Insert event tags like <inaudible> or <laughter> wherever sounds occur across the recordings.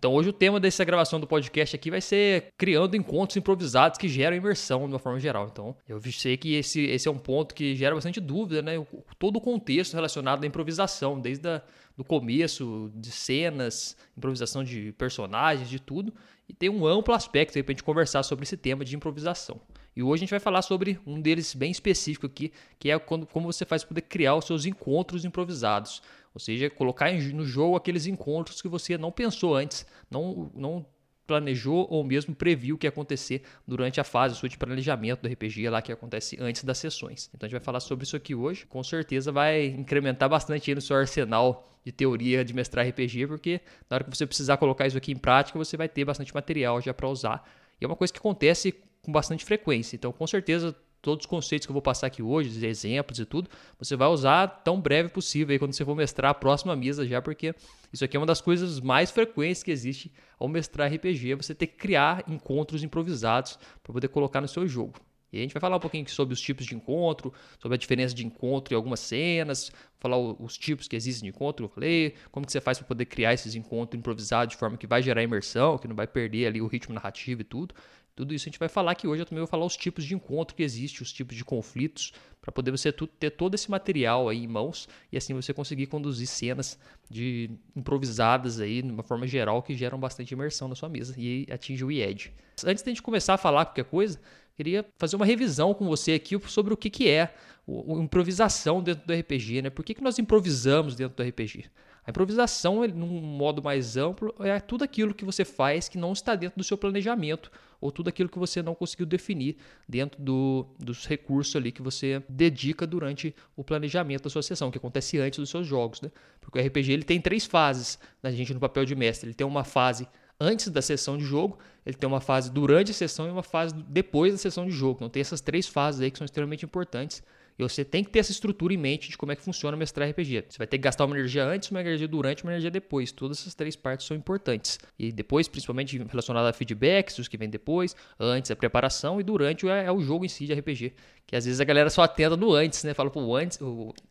Então hoje o tema dessa gravação do podcast aqui vai ser criando encontros improvisados que geram imersão de uma forma geral. Então eu sei que esse, esse é um ponto que gera bastante dúvida, né? Todo o contexto relacionado à improvisação, desde a, do começo, de cenas, improvisação de personagens, de tudo. E tem um amplo aspecto aí pra gente conversar sobre esse tema de improvisação. E hoje a gente vai falar sobre um deles bem específico aqui, que é quando, como você faz para poder criar os seus encontros improvisados. Ou seja, colocar no jogo aqueles encontros que você não pensou antes, não, não planejou ou mesmo previu que ia acontecer durante a fase sua de planejamento do RPG lá que acontece antes das sessões. Então a gente vai falar sobre isso aqui hoje. Com certeza vai incrementar bastante no seu arsenal de teoria de mestrar RPG, porque na hora que você precisar colocar isso aqui em prática, você vai ter bastante material já para usar. E é uma coisa que acontece com bastante frequência. Então, com certeza, todos os conceitos que eu vou passar aqui hoje, exemplos e tudo, você vai usar tão breve possível aí quando você for mestrar a próxima mesa já, porque isso aqui é uma das coisas mais frequentes que existe ao mestrar RPG, é você ter que criar encontros improvisados para poder colocar no seu jogo. E a gente vai falar um pouquinho sobre os tipos de encontro, sobre a diferença de encontro em algumas cenas, falar os tipos que existem de encontro, como que você faz para poder criar esses encontros improvisados de forma que vai gerar imersão, que não vai perder ali o ritmo narrativo e tudo. Tudo isso a gente vai falar aqui hoje. Eu também vou falar os tipos de encontro que existem, os tipos de conflitos, para poder você ter todo esse material aí em mãos e assim você conseguir conduzir cenas de improvisadas aí, de uma forma geral, que geram bastante imersão na sua mesa e atinge o IED. Antes de a gente começar a falar qualquer coisa, queria fazer uma revisão com você aqui sobre o que, que é a improvisação dentro do RPG, né? Por que, que nós improvisamos dentro do RPG? A improvisação, num modo mais amplo, é tudo aquilo que você faz que não está dentro do seu planejamento ou tudo aquilo que você não conseguiu definir dentro do, dos recursos ali que você dedica durante o planejamento da sua sessão, que acontece antes dos seus jogos, né? Porque o RPG ele tem três fases na gente no papel de mestre. Ele tem uma fase antes da sessão de jogo, ele tem uma fase durante a sessão e uma fase depois da sessão de jogo. Então tem essas três fases aí que são extremamente importantes e você tem que ter essa estrutura em mente de como é que funciona mestrar RPG. Você vai ter que gastar uma energia antes, uma energia durante, uma energia depois. Todas essas três partes são importantes. E depois, principalmente relacionado a feedbacks, os que vêm depois, antes a preparação e durante é, é o jogo em si de RPG. Que às vezes a galera só atenta no antes, né? Fala, pô, antes,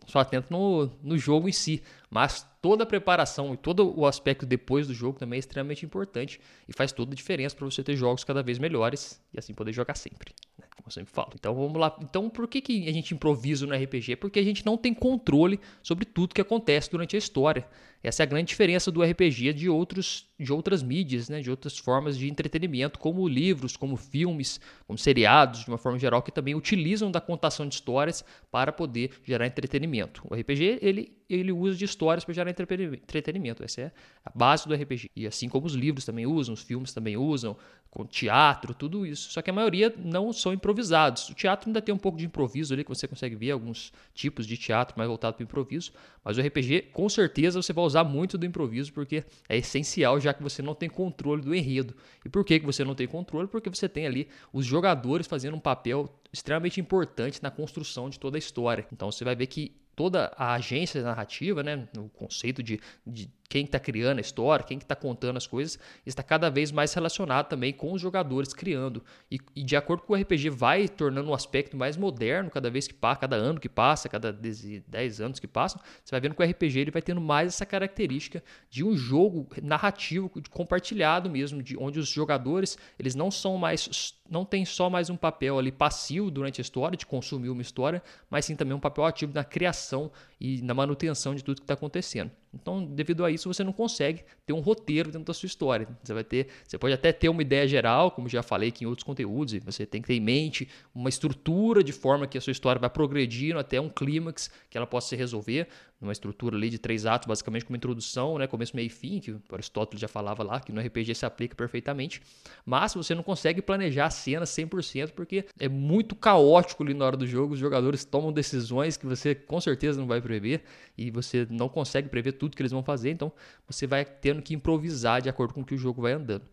só atenta no, no jogo em si. Mas toda a preparação e todo o aspecto depois do jogo também é extremamente importante e faz toda a diferença para você ter jogos cada vez melhores e assim poder jogar sempre, né? como eu sempre falo. Então vamos lá. Então por que, que a gente improvisa no RPG? Porque a gente não tem controle sobre tudo que acontece durante a história. Essa é a grande diferença do RPG de, outros, de outras mídias, né? de outras formas de entretenimento, como livros, como filmes, como seriados, de uma forma geral, que também utilizam da contação de histórias para poder gerar entretenimento. O RPG ele, ele usa de histórias para gerar entretenimento. Essa é a base do RPG. E assim como os livros também usam, os filmes também usam, com teatro, tudo isso. Só que a maioria não são improvisados. O teatro ainda tem um pouco de improviso ali, que você consegue ver alguns tipos de teatro mais voltado para o improviso. Mas o RPG, com certeza, você vai usar muito do improviso, porque é essencial, já que você não tem controle do enredo. E por que, que você não tem controle? Porque você tem ali os jogadores fazendo um papel extremamente importante na construção de toda a história. Então você vai ver que toda a agência narrativa, né, o conceito de, de quem está criando a história, quem está contando as coisas, está cada vez mais relacionado também com os jogadores criando. E, e, de acordo com o RPG vai tornando um aspecto mais moderno cada vez que passa, cada ano que passa, cada 10 anos que passam, você vai vendo que o RPG ele vai tendo mais essa característica de um jogo narrativo compartilhado mesmo, de onde os jogadores eles não são mais não tem só mais um papel ali passivo durante a história, de consumir uma história, mas sim também um papel ativo na criação e na manutenção de tudo que está acontecendo. Então, devido a isso, você não consegue ter um roteiro dentro da sua história. Você vai ter, você pode até ter uma ideia geral, como já falei aqui em outros conteúdos, e você tem que ter em mente uma estrutura de forma que a sua história vai progredindo até um clímax que ela possa se resolver, numa estrutura ali de três atos, basicamente com uma introdução, né, começo, meio e fim, que Aristóteles já falava lá, que no RPG se aplica perfeitamente. Mas você não consegue planejar a cena 100% porque é muito caótico ali na hora do jogo, os jogadores tomam decisões que você com certeza não vai prever e você não consegue prever tudo que eles vão fazer, então você vai tendo que improvisar de acordo com o que o jogo vai andando.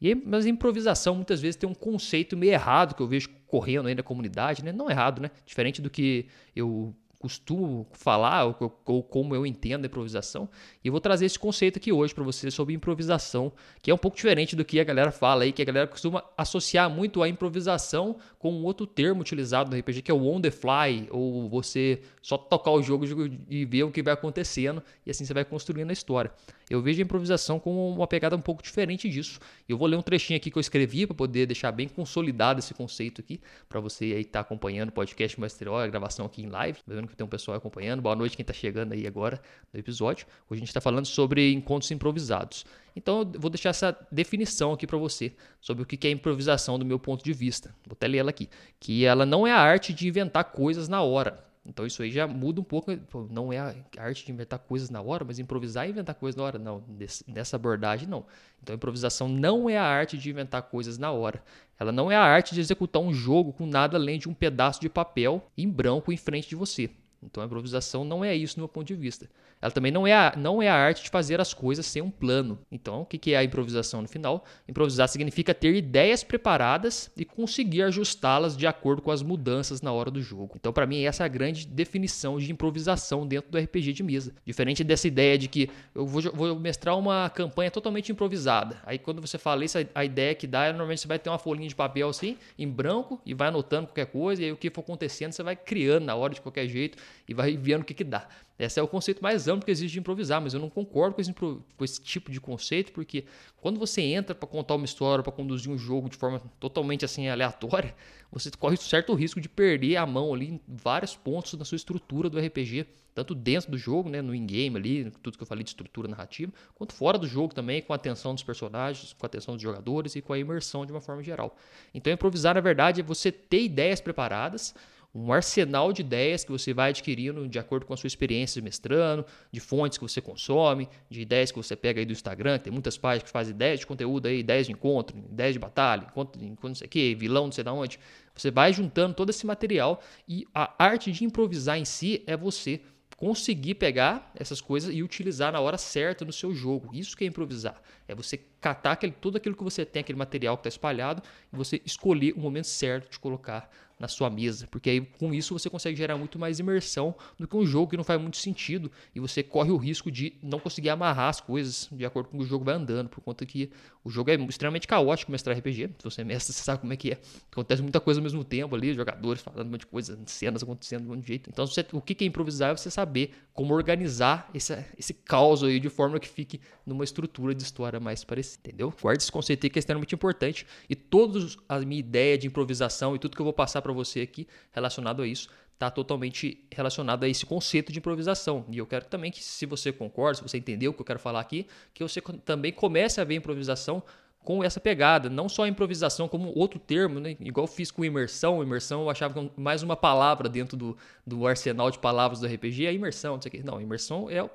E mas a improvisação muitas vezes tem um conceito meio errado que eu vejo correndo aí na comunidade, né? Não errado, né? Diferente do que eu costumo falar ou, ou, como eu entendo a improvisação. E eu vou trazer esse conceito aqui hoje para você sobre improvisação, que é um pouco diferente do que a galera fala aí, que a galera costuma associar muito a improvisação com um outro termo utilizado no RPG, que é o on the fly, ou você só tocar o jogo e ver o que vai acontecendo e assim você vai construindo a história. Eu vejo a improvisação como uma pegada um pouco diferente disso. Eu vou ler um trechinho aqui que eu escrevi para poder deixar bem consolidado esse conceito aqui, para você aí que tá acompanhando o podcast Masteró, a gravação aqui em live, tá vendo que tem um pessoal acompanhando. Boa noite quem está chegando aí agora no episódio. Hoje a gente está falando sobre encontros improvisados. Então eu vou deixar essa definição aqui para você sobre o que é improvisação do meu ponto de vista. Vou até ler ela aqui. Que ela não é a arte de inventar coisas na hora. Então isso aí já muda um pouco. Não é a arte de inventar coisas na hora, mas improvisar e inventar coisas na hora. Não, nessa abordagem não. Então improvisação não é a arte de inventar coisas na hora. Ela não é a arte de executar um jogo com nada além de um pedaço de papel em branco em frente de você. Então a improvisação não é isso no meu ponto de vista. Ela também não é a, não é a arte de fazer as coisas sem um plano. Então, o que é a improvisação no final? Improvisar significa ter ideias preparadas e conseguir ajustá-las de acordo com as mudanças na hora do jogo. Então, para mim, essa é a grande definição de improvisação dentro do RPG de mesa. Diferente dessa ideia de que eu vou, vou mestrar uma campanha totalmente improvisada. Aí, quando você fala isso, a ideia que dá é normalmente você vai ter uma folhinha de papel assim, em branco, e vai anotando qualquer coisa, e aí o que for acontecendo, você vai criando na hora de qualquer jeito e vai vendo o que, que dá. Esse é o conceito mais amplo que existe de improvisar, mas eu não concordo com esse, com esse tipo de conceito, porque quando você entra para contar uma história, para conduzir um jogo de forma totalmente assim aleatória, <laughs> você corre certo risco de perder a mão ali em vários pontos da sua estrutura do RPG, tanto dentro do jogo, né, no in-game ali, tudo que eu falei de estrutura narrativa, quanto fora do jogo também, com a atenção dos personagens, com a atenção dos jogadores e com a imersão de uma forma geral. Então, improvisar, na verdade, é você ter ideias preparadas, um arsenal de ideias que você vai adquirindo de acordo com a sua experiência mestrando, de fontes que você consome, de ideias que você pega aí do Instagram, tem muitas páginas que fazem ideias de conteúdo aí, ideias de encontro, ideias de batalha, encontro, encontro não sei o que, vilão não sei da onde. Você vai juntando todo esse material e a arte de improvisar em si é você conseguir pegar essas coisas e utilizar na hora certa no seu jogo. Isso que é improvisar. É você catar aquele, tudo aquilo que você tem, aquele material que está espalhado, e você escolher o momento certo de colocar na sua mesa, porque aí com isso você consegue gerar muito mais imersão do que um jogo que não faz muito sentido e você corre o risco de não conseguir amarrar as coisas de acordo com o jogo vai andando, por conta que o jogo é extremamente caótico mestrar RPG. Se você mestra, <laughs> você sabe como é que é. Acontece muita coisa ao mesmo tempo ali, jogadores falando um monte de coisa, cenas acontecendo de um jeito. Então, você, o que é improvisar é você saber como organizar esse, esse caos aí de forma que fique numa estrutura de história mais parecida, entendeu? Guarde esse conceito aí que é extremamente importante e toda a minha ideia de improvisação e tudo que eu vou passar para você aqui relacionado a isso está totalmente relacionado a esse conceito de improvisação. E eu quero também que, se você concorda, se você entendeu o que eu quero falar aqui, que você também comece a ver improvisação com essa pegada, não só improvisação como outro termo, né? igual fiz com imersão. Imersão eu achava mais uma palavra dentro do, do arsenal de palavras do RPG, é imersão, não sei o que. Não, imersão é o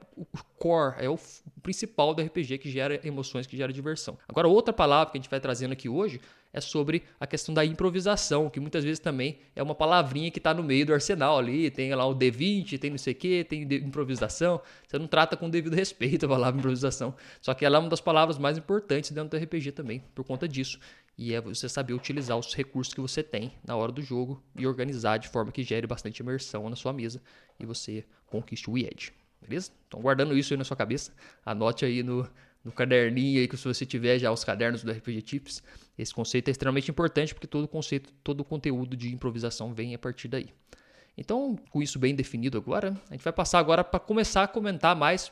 core, é o principal do RPG que gera emoções, que gera diversão. Agora, outra palavra que a gente vai trazendo aqui hoje é sobre a questão da improvisação, que muitas vezes também é uma palavrinha que está no meio do arsenal ali. Tem lá o D20, tem não sei o que, tem improvisação. Você não trata com devido respeito a palavra improvisação. Só que ela é uma das palavras mais importantes dentro do RPG também, por conta disso. E é você saber utilizar os recursos que você tem na hora do jogo e organizar de forma que gere bastante imersão na sua mesa e você conquiste o ED. Beleza? Então, guardando isso aí na sua cabeça, anote aí no, no caderninho aí que se você tiver já os cadernos do RPG Tips, esse conceito é extremamente importante porque todo conceito, todo conteúdo de improvisação vem a partir daí. Então, com isso bem definido agora, a gente vai passar agora para começar a comentar mais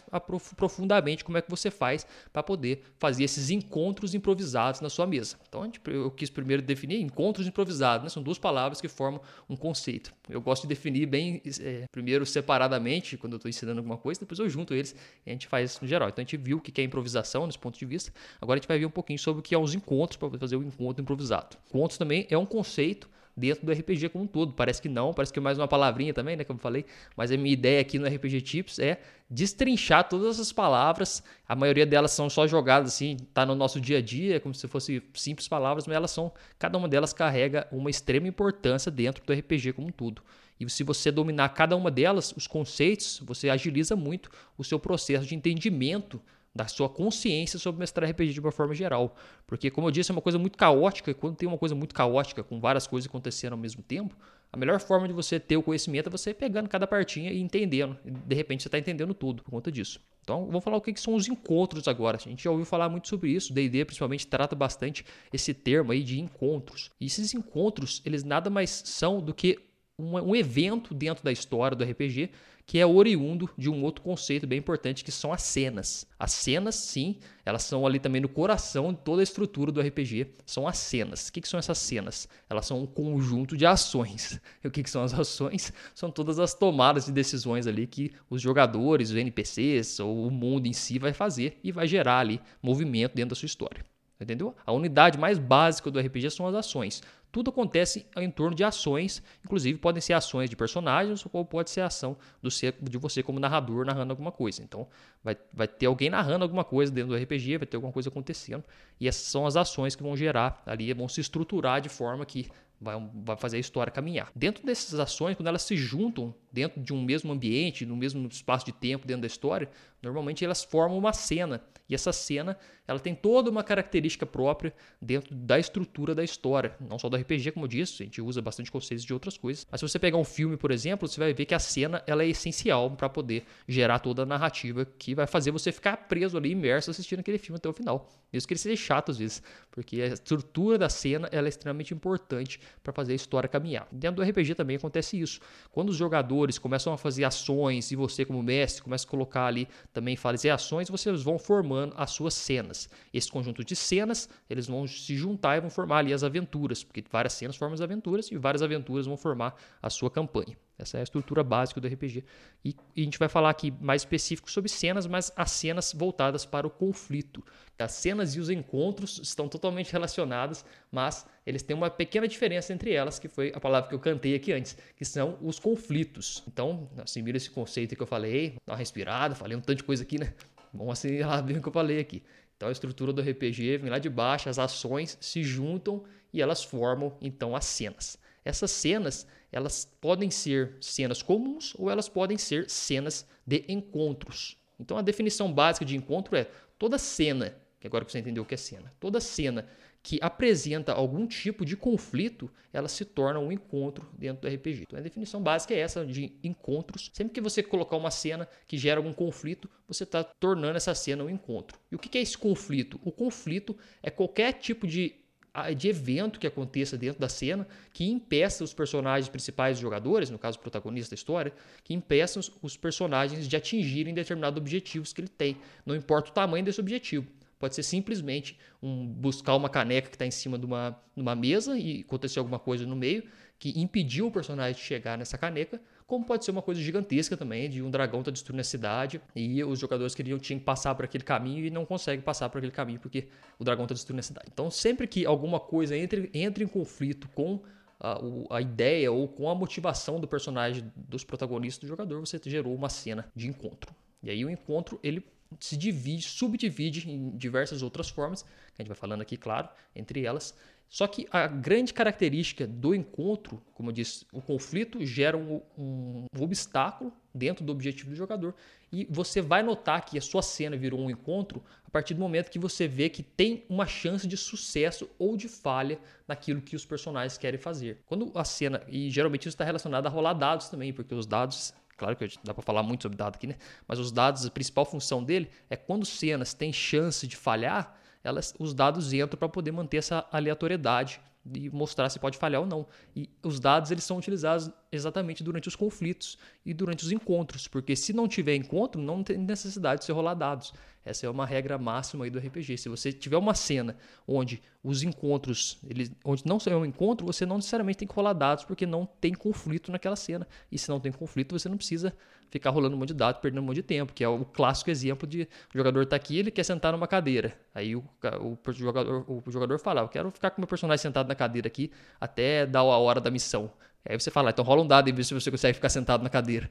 profundamente como é que você faz para poder fazer esses encontros improvisados na sua mesa. Então, eu quis primeiro definir encontros improvisados, né? são duas palavras que formam um conceito. Eu gosto de definir bem, é, primeiro separadamente, quando eu estou ensinando alguma coisa, depois eu junto eles e a gente faz isso no geral. Então, a gente viu o que é improvisação nesse ponto de vista, agora a gente vai ver um pouquinho sobre o que é os encontros para fazer o encontro improvisado. Encontros também é um conceito dentro do RPG como um todo. Parece que não, parece que é mais uma palavrinha também, né, como eu falei, mas a minha ideia aqui no RPG Tips é destrinchar todas essas palavras. A maioria delas são só jogadas assim, tá no nosso dia a dia, como se fossem simples palavras, mas elas são, cada uma delas carrega uma extrema importância dentro do RPG como um todo. E se você dominar cada uma delas, os conceitos, você agiliza muito o seu processo de entendimento da sua consciência sobre mestrar RPG de uma forma geral. Porque, como eu disse, é uma coisa muito caótica, e quando tem uma coisa muito caótica, com várias coisas acontecendo ao mesmo tempo, a melhor forma de você ter o conhecimento é você pegando cada partinha e entendendo. E de repente você está entendendo tudo por conta disso. Então, vamos falar o que são os encontros agora. A gente já ouviu falar muito sobre isso. D&D, principalmente, trata bastante esse termo aí de encontros. E esses encontros, eles nada mais são do que um, evento dentro da história do RPG que é oriundo de um outro conceito bem importante que são as cenas. As cenas, sim, elas são ali também no coração de toda a estrutura do RPG, são as cenas. O que, que são essas cenas? Elas são um conjunto de ações. <laughs> E o que, que são as ações? São todas as tomadas de decisões ali que os jogadores, os NPCs ou o mundo em si vai fazer e vai gerar ali movimento dentro da sua história. Entendeu? A unidade mais básica do RPG são as ações. Tudo acontece em torno de ações, inclusive podem ser ações de personagens ou pode ser ação do ser, de você como narrador narrando alguma coisa. Então, vai, vai ter alguém narrando alguma coisa dentro do RPG, vai ter alguma coisa acontecendo, e essas são as ações que vão gerar ali, vão se estruturar de forma que vai, vai fazer a história caminhar. Dentro dessas ações, quando elas se juntam dentro de um mesmo ambiente, no mesmo espaço de tempo dentro da história, normalmente elas formam uma cena. E essa cena, ela tem toda uma característica própria dentro da estrutura da história, não só do RPG, como eu disse, a gente usa bastante conceitos de outras coisas. Mas se você pegar um filme, por exemplo, você vai ver que a cena ela é essencial para poder gerar toda a narrativa que vai fazer você ficar preso ali, imerso assistindo aquele filme até o final. Mesmo que ele seja chato às vezes, porque a estrutura da cena ela é extremamente importante para fazer a história caminhar. Dentro do RPG também acontece isso. Quando os jogadores começam a fazer ações e você, como mestre, começa a colocar ali também fazer ações, vocês vão formando as suas cenas. Esse conjunto de cenas, eles vão se juntar e vão formar ali as aventuras, porque várias cenas formam as aventuras e várias aventuras vão formar a sua campanha. Essa é a estrutura básica do RPG. E, e, a gente vai falar aqui mais específico sobre cenas, mas as cenas voltadas para o conflito. As cenas e os encontros estão totalmente relacionadas, mas eles têm uma pequena diferença entre elas, que foi a palavra que eu cantei aqui antes, que são os conflitos. Então, assimila esse conceito que eu falei, dá uma respirada, falei um tanto de coisa aqui, né? Vamos assimilar bem o que eu falei aqui. Então, a estrutura do RPG vem lá de baixo, as ações se juntam e elas formam, então, as cenas. Essas cenas, elas podem ser cenas comuns ou elas podem ser cenas de encontros. Então a definição básica de encontro é toda cena, que agora você entendeu o que é cena, toda cena que apresenta algum tipo de conflito, ela se torna um encontro dentro do RPG. Então a definição básica é essa de encontros. Sempre que você colocar uma cena que gera algum conflito, você está tornando essa cena um encontro. E o que é esse conflito? O conflito é qualquer tipo de de evento que aconteça dentro da cena que impeça os personagens principais, jogadores, no caso o protagonista da história, que impeçam os personagens de atingirem determinados objetivos que ele tem. Não importa o tamanho desse objetivo. Pode ser simplesmente um, buscar uma caneca que está em cima de uma, de uma mesa e acontecer alguma coisa no meio que impediu o personagem de chegar nessa caneca, como pode ser uma coisa gigantesca também, de um dragão tá destruindo a cidade e os jogadores queriam tinham que passar por aquele caminho e não conseguem passar por aquele caminho porque o dragão tá destruindo a cidade. Então, sempre que alguma coisa entre, entre em conflito com a, a, ideia ou com a motivação do personagem, dos protagonistas do jogador, você gerou uma cena de encontro. E aí o encontro ele se divide, subdivide em diversas outras formas, que a gente vai falando aqui, claro, entre elas, só que a grande característica do encontro, como eu disse, o conflito gera um, um, um, obstáculo dentro do objetivo do jogador e você vai notar que a sua cena virou um encontro a partir do momento que você vê que tem uma chance de sucesso ou de falha naquilo que os personagens querem fazer. Quando a cena, e geralmente isso está relacionado a rolar dados também, porque os dados Claro que dá para falar muito sobre dados aqui, né? Mas os dados, a principal função dele é quando cenas têm chance de falhar, elas, os dados entram para poder manter essa aleatoriedade e mostrar se pode falhar ou não. E os dados eles são utilizados exatamente durante os conflitos e durante os encontros, porque se não tiver encontro, não tem necessidade de você rolar dados. Essa é uma regra máxima aí do RPG. Se você tiver uma cena onde os encontros, eles, onde não é um encontro, você não necessariamente tem que rolar dados, porque não tem conflito naquela cena. E se não tem conflito, você não precisa ficar rolando um monte de dados, perdendo um monte de tempo, que é o clássico exemplo de o jogador está aqui, ele quer sentar numa cadeira. Aí o, o, jogador, o jogador fala, eu quero ficar com meu personagem sentado na cadeira aqui até dar a hora da missão. Aí você fala, então rola um dado e vê se você consegue ficar sentado na cadeira.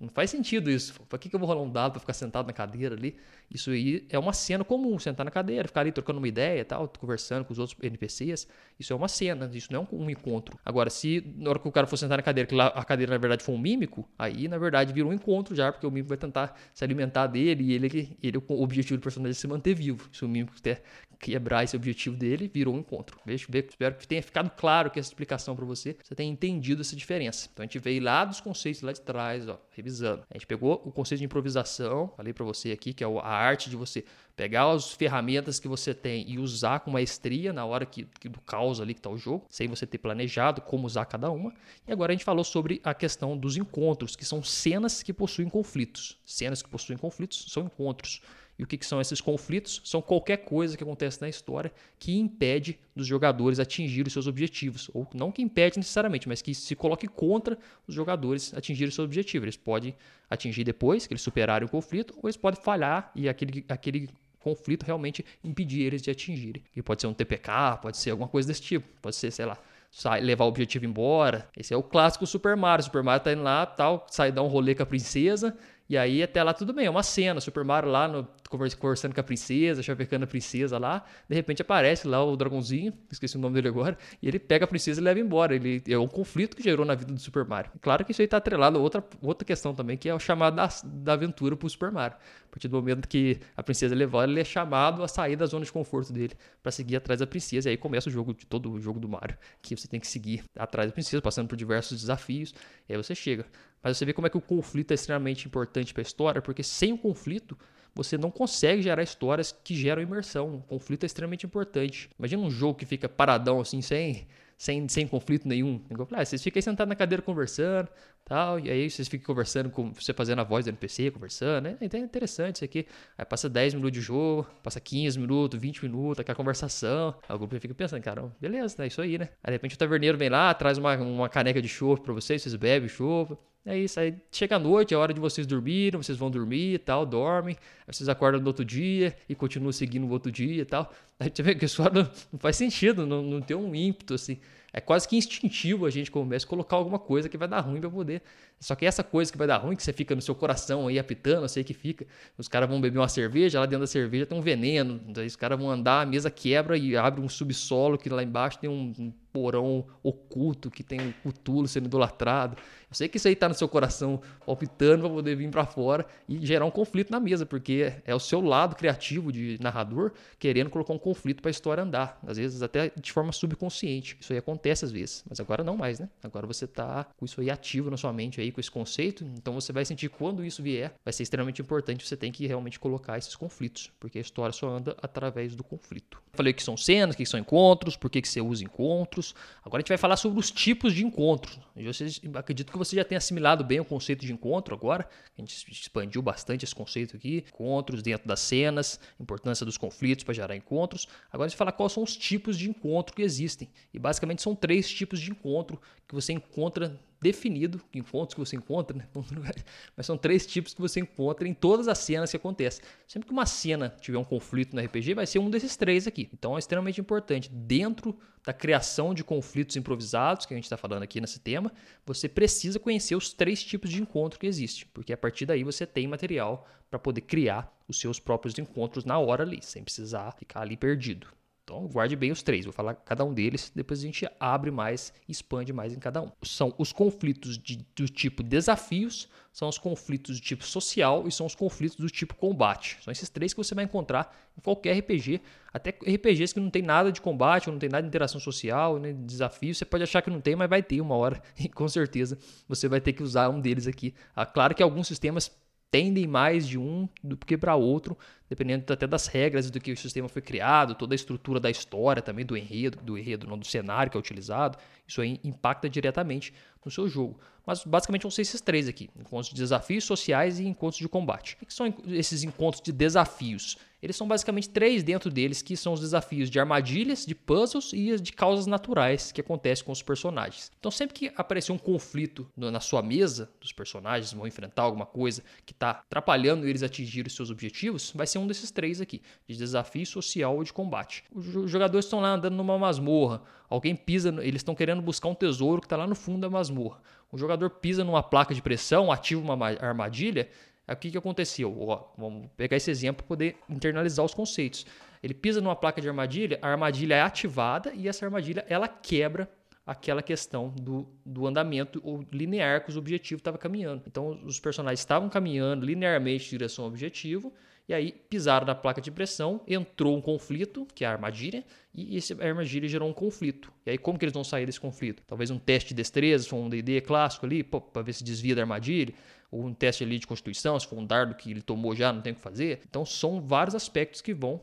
Não faz sentido isso. Para que, que eu vou rolar um dado para ficar sentado na cadeira ali? Isso aí é uma cena comum, sentar na cadeira, ficar ali trocando uma ideia e tal, conversando com os outros NPCs. Isso é uma cena, isso não é um encontro. Agora, se na hora que o cara for sentar na cadeira, que lá a cadeira na verdade for um mímico, aí na verdade vira um encontro já, porque o mímico vai tentar se alimentar dele e ele, ele o objetivo do personagem é se manter vivo. Se o mímico quer quebrar esse objetivo dele, virou um encontro. Veja, espero que tenha ficado claro que essa explicação para você, você tenha entendido essa diferença. Então a gente veio lá dos conceitos lá de trás, mais, ó, revisando. A gente pegou o conceito de improvisação, falei para você aqui que é a arte de você pegar as ferramentas que você tem e usar com maestria na hora que, que do caos ali que está o jogo, sem você ter planejado como usar cada uma. E agora a gente falou sobre a questão dos encontros, que são cenas que possuem conflitos. Cenas que possuem conflitos são encontros. E o que, que, são esses conflitos? São qualquer coisa que acontece na história que impede dos jogadores atingirem os seus objetivos. Ou não que impede necessariamente, mas que se coloque contra os jogadores atingirem o seu objetivo. Eles podem atingir depois, que eles superarem o conflito, ou eles podem falhar e aquele, aquele conflito realmente impedir eles de atingirem. E pode ser um TPK, pode ser alguma coisa desse tipo. Pode ser, sei lá, sai, levar o objetivo embora. Esse é o clássico Super Mario. Super Mario tá indo lá, tal, sai dar um rolê com a princesa, e aí até lá tudo bem, é uma cena, Super Mario lá no, conversando com a princesa, chavecando a princesa lá, de repente aparece lá o dragãozinho, esqueci o nome dele agora, <laughs> e ele pega a princesa e leva embora. Ele é um conflito que gerou na vida do Super Mario. Claro que isso aí tá atrelado a outra, outra questão também, que é o chamado da, da aventura pro Super Mario. A partir do momento que a princesa levou, ele é chamado a sair da zona de conforto dele para seguir atrás da princesa. E aí começa o jogo de todo o jogo do Mario, que você tem que seguir atrás da princesa, passando por diversos desafios, e aí você chega. Mas você vê como é que o conflito é extremamente importante para a história, porque sem o conflito você não consegue gerar histórias que geram imersão. O conflito é extremamente importante. Imagina um jogo que fica paradão assim, sem, sem, sem conflito nenhum. Ah, vocês ficam aí sentados na cadeira conversando, tal, e aí vocês ficam conversando com você fazendo a voz do NPC, conversando, né? Então é interessante isso aqui. Aí passa 10 minutos de jogo, passa 15 minutos, 20 minutos, aquela conversação. Aí o grupo fica pensando, cara, beleza, é isso aí, né? Aí de repente o taverneiro vem lá, traz uma, uma caneca de chopp para vocês, vocês bebem chopp. É isso, aí chega a noite, é hora de vocês dormirem, vocês vão dormir e tal, dormem, aí vocês acordam no outro dia e continuam seguindo o outro dia e tal. Aí você vê que isso <laughs> não, não faz sentido, não, não tem um ímpeto assim. É quase que instintivo a gente começa a colocar alguma coisa que vai dar ruim para poder. Só que essa coisa que vai dar ruim, que você fica no seu coração aí apitando, eu sei que fica. Os caras vão beber uma cerveja, lá dentro da cerveja tem um veneno. Daí os caras vão andar, a mesa quebra e abre um subsolo que lá embaixo tem um, porão oculto que tem o Cthulhu sendo idolatrado. Eu sei que isso aí tá no seu coração palpitando para poder vir para fora e gerar um conflito na mesa, porque é o seu lado criativo de narrador querendo colocar um conflito para a história andar, às vezes até de forma subconsciente. Isso aí acontece às vezes, mas agora não mais, né? Agora você tá com isso aí ativo na sua mente aí com esse conceito, então você vai sentir quando isso vier, vai ser extremamente importante, você tem que realmente colocar esses conflitos, porque a história só anda através do conflito. falei que são cenas, que são encontros, por que que você usa encontros. Agora a gente vai falar sobre os tipos de encontros. Eu acredito que você já tenha assimilado bem o conceito de encontro agora. A gente expandiu bastante esse conceito aqui. Encontros dentro das cenas, importância dos conflitos para gerar encontros. Agora a gente vai falar quais são os tipos de encontro que existem. E basicamente são três tipos de encontro que você encontra definido, encontros que você encontra, né? <laughs> mas são três tipos que você encontra em todas as cenas que acontecem. Sempre que uma cena tiver um conflito no RPG, vai ser um desses três aqui. Então é extremamente importante. Dentro da criação de conflitos improvisados, que a gente está falando aqui nesse tema, você precisa conhecer os três tipos de encontro que existem, porque a partir daí você tem material para poder criar os seus próprios encontros na hora ali, sem precisar ficar ali perdido. Então, guarde bem os três. Vou falar cada um deles, depois a gente abre mais expande mais em cada um. São os conflitos de, do tipo desafios, são os conflitos do tipo social e são os conflitos do tipo combate. São esses três que você vai encontrar em qualquer RPG. Até RPGs que não tem nada de combate, ou não tem nada de interação social, né, de desafio. Você pode achar que não tem, mas vai ter uma hora. <laughs> E com certeza você vai ter que usar um deles aqui. Ah, claro que alguns sistemas tendem mais de um do que para outro, dependendo até das regras do que o sistema foi criado, toda a estrutura da história também, do enredo, do enredo, não do cenário que é utilizado, isso aí impacta diretamente no seu jogo. Mas basicamente ser esses três aqui: encontros de desafios sociais e encontros de combate. O que são esses encontros de desafios? Eles são basicamente três dentro deles, que são os desafios de armadilhas, de puzzles e de causas naturais que acontecem com os personagens. Então, sempre que aparecer um conflito na sua mesa, dos personagens vão enfrentar alguma coisa que está atrapalhando eles atingir os seus objetivos, vai ser um desses três aqui: de desafio social ou de combate. Os jogadores estão lá andando numa masmorra, alguém pisa, eles estão querendo buscar um tesouro que está lá no fundo da masmorra. O jogador pisa numa placa de pressão, ativa uma armadilha. O que, que aconteceu? Ó, vamos pegar esse exemplo para poder internalizar os conceitos. Ele pisa numa placa de armadilha, a armadilha é ativada e essa armadilha ela quebra aquela questão do, do andamento linear que os objetivos estavam caminhando. Então, os personagens estavam caminhando linearmente em direção ao objetivo E aí pisaram na placa de pressão, entrou um conflito, que é a armadilha, e essa armadilha gerou um conflito. E aí como que eles vão sair desse conflito? Talvez um teste de destreza, se for um D&D clássico ali, para ver se desvia da armadilha, ou um teste ali de constituição, se for um dardo que ele tomou já, não tem o que fazer. Então são vários aspectos que vão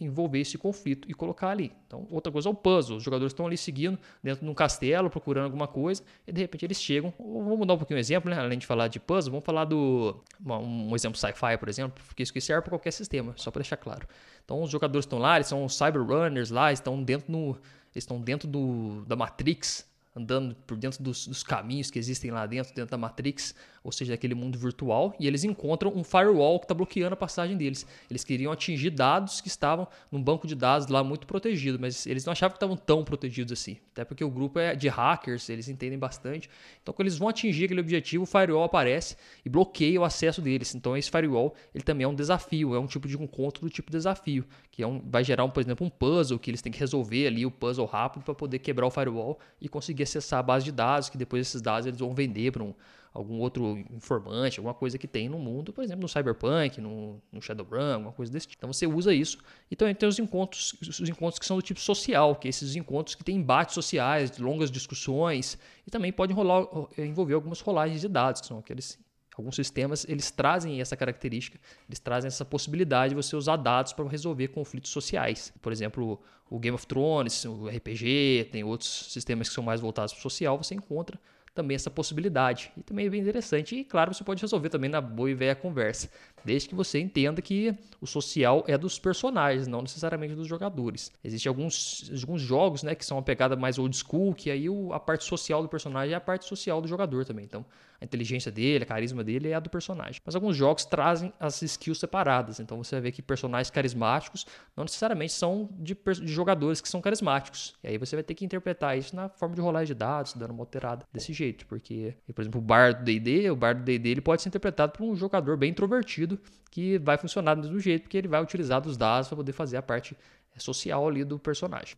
envolver esse conflito e colocar ali. Então, outra coisa é o puzzle. Os jogadores estão ali seguindo dentro de um castelo, procurando alguma coisa, e de repente eles chegam. Vamos mudar um pouquinho o exemplo, né? Além de falar de puzzle, vamos falar do. Um exemplo sci-fi, por exemplo, porque isso que serve para qualquer sistema, só para deixar claro. Então, os jogadores estão lá, eles são cyber runners lá, estão dentro, no, estão dentro do, da Matrix, andando por dentro dos, dos, caminhos que existem lá dentro, dentro da Matrix, ou seja, daquele mundo virtual, e eles encontram um firewall que está bloqueando a passagem deles. Eles queriam atingir dados que estavam num banco de dados lá muito protegido, mas eles não achavam que estavam tão protegidos assim. Até porque o grupo é de hackers, eles entendem bastante. Então, quando eles vão atingir aquele objetivo, o firewall aparece e bloqueia o acesso deles. Então, esse firewall ele também é um desafio, é um tipo de encontro do tipo desafio, que é um, vai gerar, um, por exemplo, um puzzle que eles têm que resolver ali, o puzzle rápido para poder quebrar o firewall e conseguir acessar a base de dados, que depois esses dados eles vão vender para um, algum outro informante, alguma coisa que tem no mundo, por exemplo, no Cyberpunk, no, no Shadowrun, alguma coisa desse tipo. Então você usa isso. E também tem os encontros, os encontros que são do tipo social, que é esses encontros que têm embates sociais, longas discussões, e também podem rolar, envolver algumas rolagens de dados, que são aqueles Alguns sistemas eles trazem essa característica, eles trazem essa possibilidade de você usar dados para resolver conflitos sociais. Por exemplo, o Game of Thrones, o RPG, tem outros sistemas que são mais voltados para o social, você encontra também essa possibilidade. E também é bem interessante. E claro, você pode resolver também na boa e velha conversa. Desde que você entenda que o social é dos personagens, não necessariamente dos jogadores. Existem alguns, alguns jogos né, que são uma pegada mais old school, que aí o, a parte social do personagem é a parte social do jogador também. Então, a inteligência dele, a carisma dele é a do personagem. Mas alguns jogos trazem as skills separadas. Então você vai ver que personagens carismáticos não necessariamente são de, de jogadores que são carismáticos. E aí você vai ter que interpretar isso na forma de rolagem de dados, dando uma alterada desse jeito. Porque, por exemplo, o bar do D&D, o bar do D&D ele pode ser interpretado por um jogador bem introvertido que vai funcionar do mesmo jeito, porque ele vai utilizar dos dados para poder fazer a parte social ali do personagem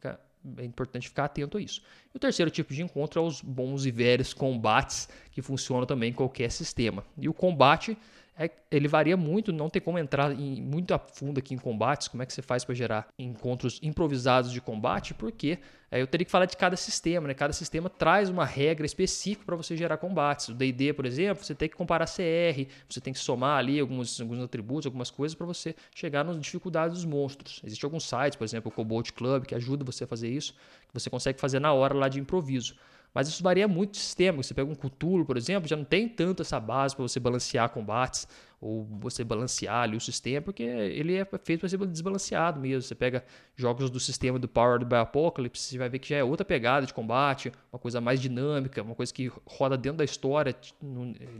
é importante ficar atento a isso. E o terceiro tipo de encontro é os bons e velhos combates, que funcionam também em qualquer sistema. E o combate é, ele varia muito, não tem como entrar em, muito a fundo aqui em combates, como é que você faz para gerar encontros improvisados de combate, porque é, eu teria que falar de cada sistema, né? Cada sistema traz uma regra específica para você gerar combates. O D&D, por exemplo, você tem que comparar CR, você tem que somar ali alguns, alguns atributos, algumas coisas para você chegar nas dificuldades dos monstros. Existem alguns sites, por exemplo, o Cobalt Club, que ajuda você a fazer isso, que você consegue fazer na hora lá de improviso. Mas isso varia muito de sistema. Você pega um Cthulhu, por exemplo, já não tem tanto essa base para você balancear combates ou você balancear ali o sistema, porque ele é feito para ser desbalanceado mesmo. Você pega jogos do sistema do Powered by Apocalypse, você vai ver que já é outra pegada de combate, uma coisa mais dinâmica, uma coisa que roda dentro da história,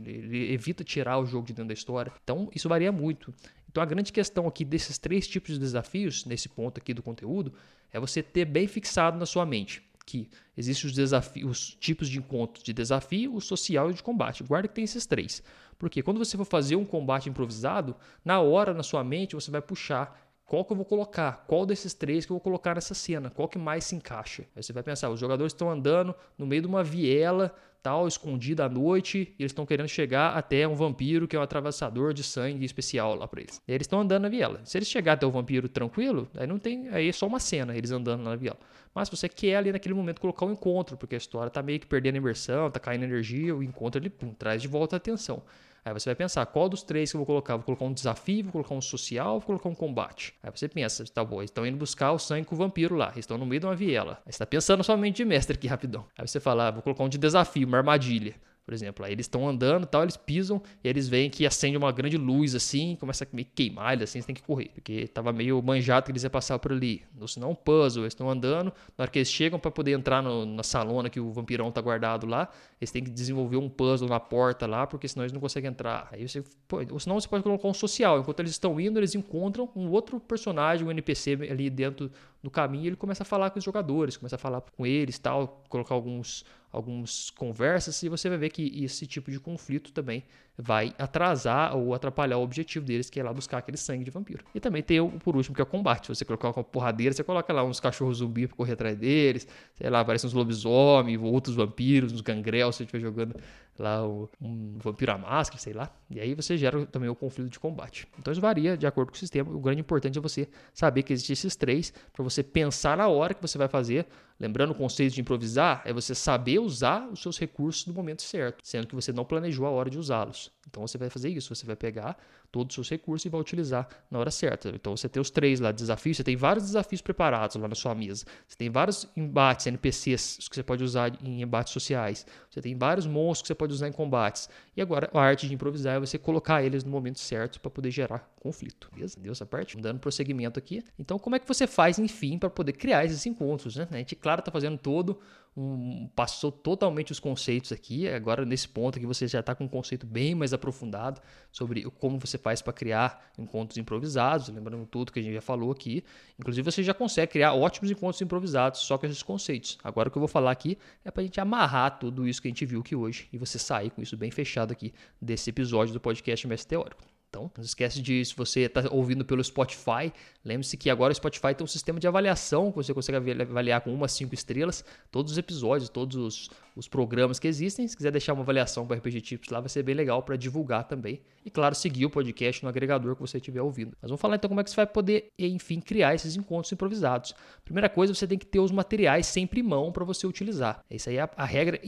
ele evita tirar o jogo de dentro da história. Então, isso varia muito. Então, a grande questão aqui desses três tipos de desafios, nesse ponto aqui do conteúdo, é você ter bem fixado na sua mente que existem os desafios, os tipos de encontros de desafio, o social e o de combate. Guarda que tem esses três. Porque quando você for fazer um combate improvisado, na hora, na sua mente, você vai puxar qual que eu vou colocar, qual desses três que eu vou colocar nessa cena, qual que mais se encaixa. Aí você vai pensar, os jogadores estão andando no meio de uma viela, tal, escondida à noite, e eles estão querendo chegar até um vampiro que é um atravessador de sangue especial lá para eles. E eles estão andando na viela. Se eles chegar até o vampiro tranquilo, aí não tem, aí é só uma cena, eles andando na viela. Mas você quer ali naquele momento colocar um encontro, porque a história tá meio que perdendo a imersão, tá caindo energia, o encontro ele pum, traz de volta a atenção. Aí você vai pensar, qual dos três que eu vou colocar? Vou colocar um desafio, vou colocar um social, vou colocar um combate. Aí você pensa, tá bom, estão indo buscar o sangue com o vampiro lá, estão no meio de uma viela. Aí você está pensando somente de mestre aqui rapidão. Aí você fala, ah, vou colocar um de desafio, uma armadilha por exemplo. Aí eles estão andando tal, eles pisam e eles veem que acende uma grande luz assim, começa a meio queimar eles assim, eles têm que correr, porque tava meio manjado que eles iam passar por ali. Ou senão um puzzle, eles estão andando, na hora que eles chegam para poder entrar no, na salona que o vampirão tá guardado lá, eles têm que desenvolver um puzzle na porta lá, porque senão eles não conseguem entrar. Aí você, pô, ou senão você pode colocar um social, enquanto eles estão indo, eles encontram um outro personagem, um NPC ali dentro do caminho, ele começa a falar com os jogadores, começa a falar com eles, tal, colocar alguns algumas conversas e você vai ver que esse tipo de conflito também vai atrasar ou atrapalhar o objetivo deles, que é lá buscar aquele sangue de vampiro. E também tem o, por último, que é o combate. Você colocar uma porradeira, você coloca lá uns cachorros zumbi pra correr atrás deles, sei lá, aparecem uns lobisomens, outros vampiros, uns gangrel, se você estiver jogando lá um vampiro à máscara, sei lá. E aí você gera também o conflito de combate. Então isso varia de acordo com o sistema. O grande importante é você saber que existem esses três para você pensar na hora que você vai fazer. Lembrando o conceito de improvisar é você saber usar os seus recursos no momento certo, sendo que você não planejou a hora de usá-los. Então você vai fazer isso, você vai pegar todos os seus recursos e vai utilizar na hora certa. Então você tem os três lá, desafios, você tem vários desafios preparados lá na sua mesa. Você tem vários embates, NPCs que você pode usar em embates sociais. Você tem vários monstros que você pode usar em combates. E agora a arte de improvisar é você colocar eles no momento certo para poder gerar conflito. Beleza? Entendeu essa parte? Dando prosseguimento aqui. Então como é que você faz, enfim, para poder criar esses encontros, né? A gente, claro, está fazendo todo um, passou totalmente os conceitos aqui. Agora, nesse ponto aqui, você já está com um conceito bem mais aprofundado sobre como você faz para criar encontros improvisados, lembrando tudo que a gente já falou aqui. Inclusive, você já consegue criar ótimos encontros improvisados só com esses conceitos. Agora, o que eu vou falar aqui é para a gente amarrar tudo isso que a gente viu aqui hoje e você sair com isso bem fechado aqui desse episódio do podcast Mestre Teórico. Então, não esquece de, se você está ouvindo pelo Spotify, lembre-se que agora o Spotify tem um sistema de avaliação, que você consegue avaliar com uma cinco estrelas todos os episódios, todos os, os programas que existem. Se quiser deixar uma avaliação para RPG Tips lá, vai ser bem legal para divulgar também. E claro, seguir o podcast no agregador que você estiver ouvindo. Mas vamos falar então como é que você vai poder, enfim, criar esses encontros improvisados. Primeira coisa, você tem que ter os materiais sempre em mão para você utilizar. Essa aí é a, a regra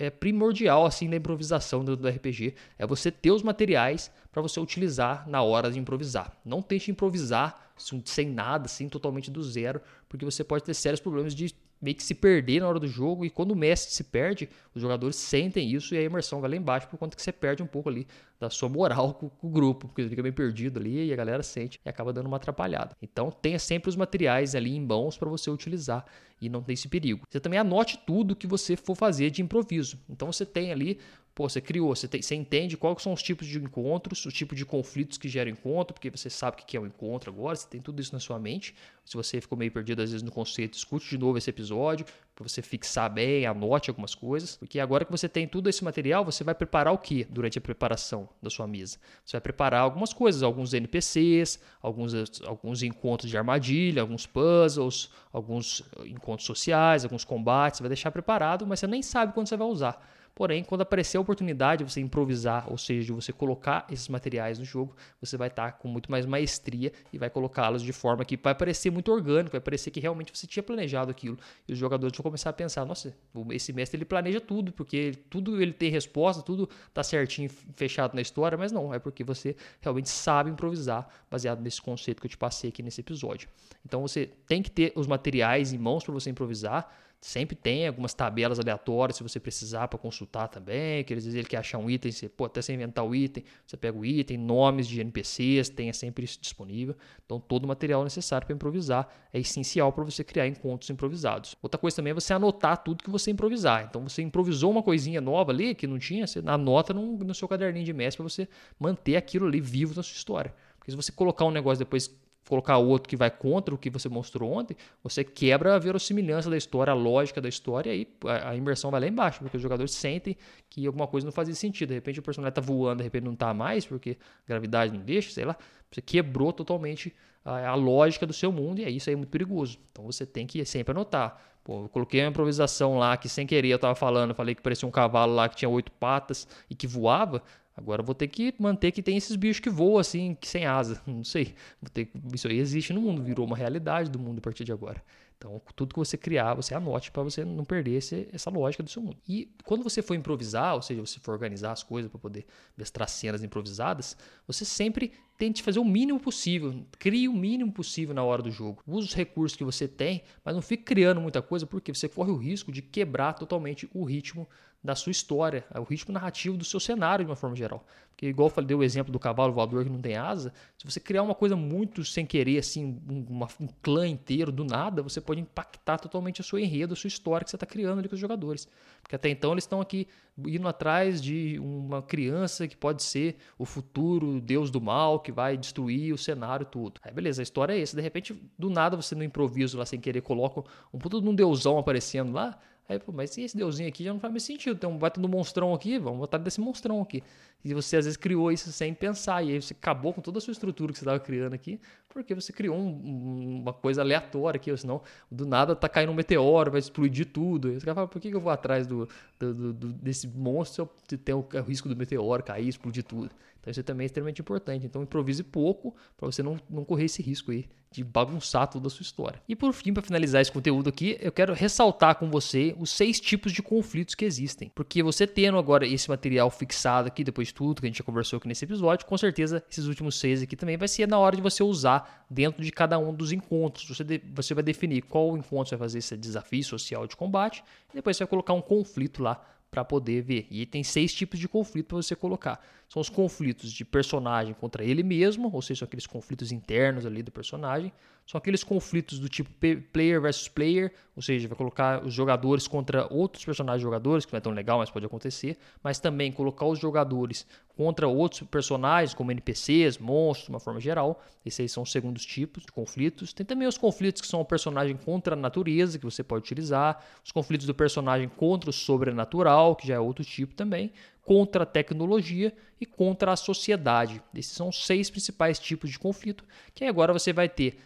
é primordial assim da improvisação do, do RPG é você ter os materiais para você utilizar na hora de improvisar. Não tente improvisar sem nada, assim, totalmente do zero, porque você pode ter sérios problemas de meio que se perder na hora do jogo e quando o mestre se perde, os jogadores sentem isso e a imersão vai lá embaixo por conta que você perde um pouco ali da sua moral <laughs> com, o grupo, porque fica bem perdido ali e a galera sente e acaba dando uma atrapalhada. Então tenha sempre os materiais ali em mãos para você utilizar e não tem esse perigo. Você também anote tudo que você for fazer de improviso. Então você tem ali Pô, você criou, você, tem, você entende quais são os tipos de encontros, o tipo de conflitos que geram encontro, porque você sabe o que é um encontro agora, você tem tudo isso na sua mente. Se você ficou meio perdido às vezes no conceito, escute de novo esse episódio, para você fixar bem, anote algumas coisas, porque agora que você tem tudo esse material, você vai preparar o que durante a preparação da sua mesa? Você vai preparar algumas coisas, alguns NPCs, alguns, alguns encontros de armadilha, alguns puzzles, alguns encontros sociais, alguns combates, você vai deixar preparado, mas você nem sabe quando você vai usar. Porém, quando aparecer a oportunidade de você improvisar, ou seja, de você colocar esses materiais no jogo, você vai estar com muito mais maestria e vai colocá-los de forma que vai parecer muito orgânico, vai parecer que realmente você tinha planejado aquilo. E os jogadores vão começar a pensar: nossa, esse mestre ele planeja tudo, porque tudo ele tem resposta, tudo está certinho, fechado na história, mas não, é porque você realmente sabe improvisar baseado nesse conceito que eu te passei aqui nesse episódio. Então você tem que ter os materiais em mãos para você improvisar Sempre tem algumas tabelas aleatórias se você precisar para consultar também. Que às vezes ele quer achar um item, você pode até você inventar o item, você pega o item, nomes de NPCs, tenha sempre isso disponível. Então todo o material necessário para improvisar é essencial para você criar encontros improvisados. Outra coisa também é você anotar tudo que você improvisar. Então você improvisou uma coisinha nova ali que não tinha, você anota no, no seu caderninho de mestre para você manter aquilo ali vivo na sua história. Porque se você colocar um negócio depois colocar outro que vai contra o que você mostrou ontem, você quebra a verossimilhança da história, a lógica da história, e a imersão vai lá embaixo, porque os jogadores sentem que alguma coisa não fazia sentido. De repente o personagem está voando, de repente não está mais, porque gravidade não deixa, sei lá. Você quebrou totalmente a, a, lógica do seu mundo, e aí isso aí é muito perigoso. Então você tem que sempre anotar. Pô, eu coloquei uma improvisação lá que sem querer eu estava falando, falei que parecia um cavalo lá que tinha oito patas e que voava. Agora vou ter que manter que tem esses bichos que voam assim, que sem asa. <laughs> Não sei. Ter, isso aí existe no mundo, virou uma realidade do mundo a partir de agora. Então, tudo que você criar, você anote para você não perder esse, essa lógica do seu mundo. E quando você for improvisar, ou seja, você for organizar as coisas para poder mestrar cenas improvisadas, você sempre tente fazer o mínimo possível, crie o mínimo possível na hora do jogo. Use os recursos que você tem, mas não fique criando muita coisa, porque você corre o risco de quebrar totalmente o ritmo da sua história, o ritmo narrativo do seu cenário de uma forma geral. Porque igual eu falei, dei o exemplo do cavalo voador que não tem asa, se você criar uma coisa muito sem querer, assim, uma, um clã inteiro do nada, você pode impactar totalmente a sua enredo, a sua história que você está criando ali com os jogadores. Porque até então eles estão aqui indo atrás de uma criança que pode ser o futuro deus do mal, que vai destruir o cenário tudo. Aí beleza, a história é essa. De repente, do nada você no improviso lá sem querer coloca um puto de um deusão aparecendo lá, Aí, pô, mas esse deusinho aqui já não faz mais sentido. Tem um baita do monstrão aqui, vamos botar desse monstrão aqui. E você às vezes criou isso sem pensar. E aí você acabou com toda a sua estrutura que você estava criando aqui, porque você criou um, uma coisa aleatória aqui, ou senão do nada tá caindo um meteoro, vai explodir tudo. Aí você vai falar, por que, eu vou atrás do, do, do, desse monstro se tem o, o risco do meteoro cair, explodir tudo? Então isso também é extremamente importante. Então improvise pouco para você não, não correr esse risco aí de bagunçar toda a sua história. E por fim, para finalizar esse conteúdo aqui, eu quero ressaltar com você os seis tipos de conflitos que existem. Porque você tendo agora esse material fixado aqui, depois de tudo que a gente já conversou aqui nesse episódio, com certeza esses últimos seis aqui também vai ser na hora de você usar dentro de cada um dos encontros. Você, de, você vai definir qual encontro você vai fazer esse desafio social de combate, e depois você vai colocar um conflito lá para poder ver. E tem seis tipos de conflito para você colocar. São os conflitos de personagem contra ele mesmo, ou seja, aqueles conflitos internos ali do personagem. São aqueles conflitos do tipo player versus player, ou seja, vai colocar os jogadores contra outros personagens jogadores, que não é tão legal, mas pode acontecer. Mas também colocar os jogadores contra outros personagens, como NPCs, monstros, de uma forma geral. Esses aí são os segundos tipos de conflitos. Tem também os conflitos que são o personagem contra a natureza, que você pode utilizar. Os conflitos do personagem contra o sobrenatural, que já é outro tipo também contra a tecnologia e contra a sociedade. Esses são os seis principais tipos de conflito que agora você vai ter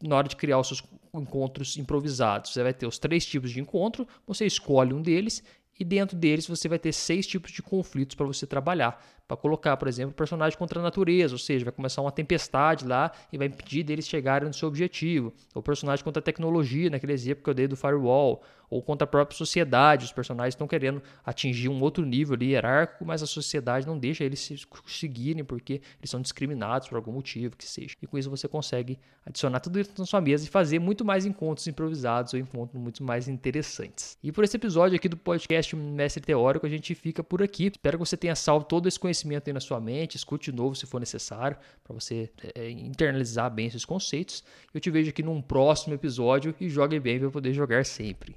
na hora de criar os seus encontros improvisados. Você vai ter os três tipos de encontro, você escolhe um deles e dentro deles você vai ter seis tipos de conflitos para você trabalhar para colocar, por exemplo, o personagem contra a natureza, ou seja, vai começar uma tempestade lá e vai impedir deles chegarem no seu objetivo. Ou personagem contra a tecnologia, naquele exemplo que eu dei do Firewall, ou contra a própria sociedade, os personagens estão querendo atingir um outro nível ali hierárquico, mas a sociedade não deixa eles se seguirem porque eles são discriminados por algum motivo que seja. E com isso você consegue adicionar tudo isso na sua mesa e fazer muito mais encontros improvisados ou encontros muito mais interessantes. E por esse episódio aqui do podcast Mestre Teórico, a gente fica por aqui. Espero que você tenha salvo todo esse conhecimento conhecimento aí na sua mente, escute de novo se for necessário, para você é, internalizar bem esses conceitos. Eu te vejo aqui num próximo episódio e jogue bem para poder jogar sempre.